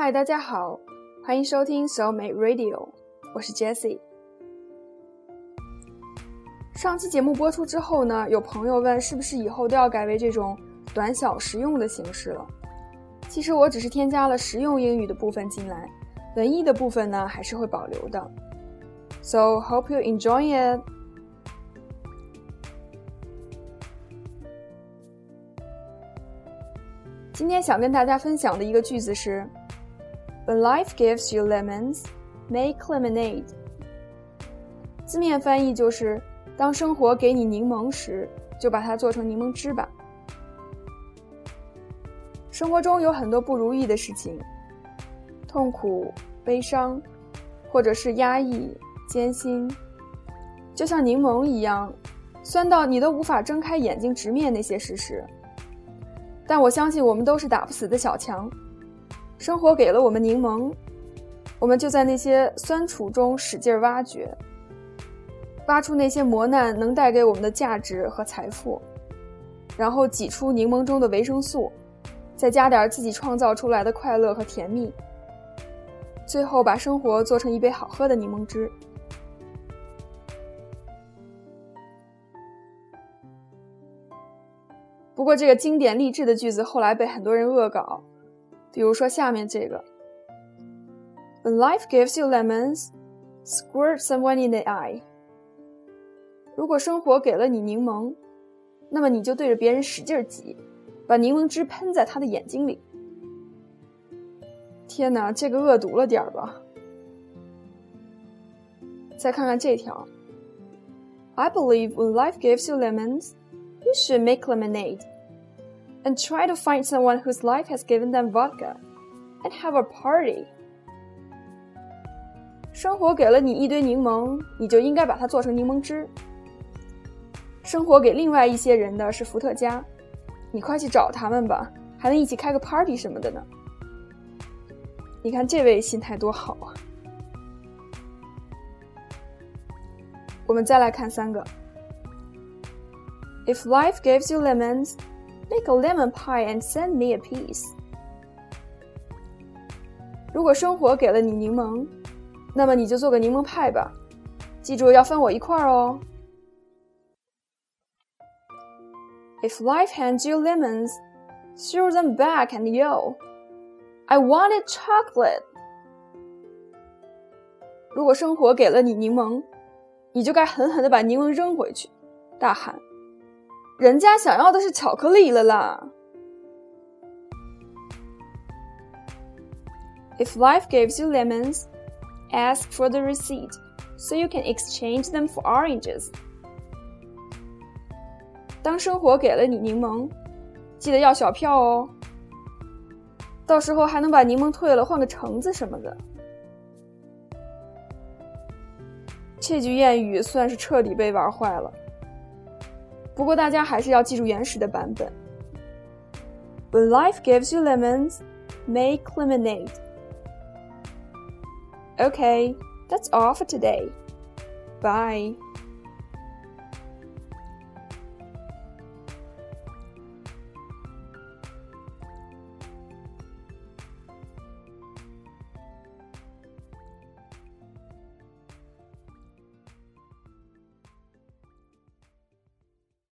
嗨，大家好，欢迎收听 Soul Mate Radio，我是 Jessie。上期节目播出之后呢，有朋友问是不是以后都要改为这种短小实用的形式了？其实我只是添加了实用英语的部分进来，文艺的部分呢还是会保留的。So hope you enjoy it. 今天想跟大家分享的一个句子是：When life gives you lemons, make lemonade。字面翻译就是。当生活给你柠檬时，就把它做成柠檬汁吧。生活中有很多不如意的事情，痛苦、悲伤，或者是压抑、艰辛，就像柠檬一样，酸到你都无法睁开眼睛直面那些事实。但我相信，我们都是打不死的小强。生活给了我们柠檬，我们就在那些酸楚中使劲挖掘。挖出那些磨难能带给我们的价值和财富，然后挤出柠檬中的维生素，再加点自己创造出来的快乐和甜蜜，最后把生活做成一杯好喝的柠檬汁。不过，这个经典励志的句子后来被很多人恶搞，比如说下面这个：“When life gives you lemons, squirt someone in the eye。”如果生活给了你柠檬，那么你就对着别人使劲挤，把柠檬汁喷在他的眼睛里。天哪，这个恶毒了点儿吧？再看看这条：I believe when life gives you lemons, you should make lemonade, and try to find someone whose life has given them vodka, and have a party. 生活给了你一堆柠檬，你就应该把它做成柠檬汁。生活给另外一些人的是伏特加，你快去找他们吧，还能一起开个 party 什么的呢。你看这位心态多好啊！我们再来看三个。If life gives you lemons, make a lemon pie and send me a piece。如果生活给了你柠檬，那么你就做个柠檬派吧，记住要分我一块儿哦。If life hands you lemons, throw them back and yell, "I wanted chocolate." 如果生活给了你柠檬，你就该狠狠地把柠檬扔回去，大喊：“ 人家想要的是巧克力了啦！” If life gives you lemons, ask for the receipt so you can exchange them for oranges. 当生活给了你柠檬，记得要小票哦。到时候还能把柠檬退了，换个橙子什么的。这句谚语算是彻底被玩坏了。不过大家还是要记住原始的版本：When life gives you lemons, make lemonade. Okay, that's all for today. Bye.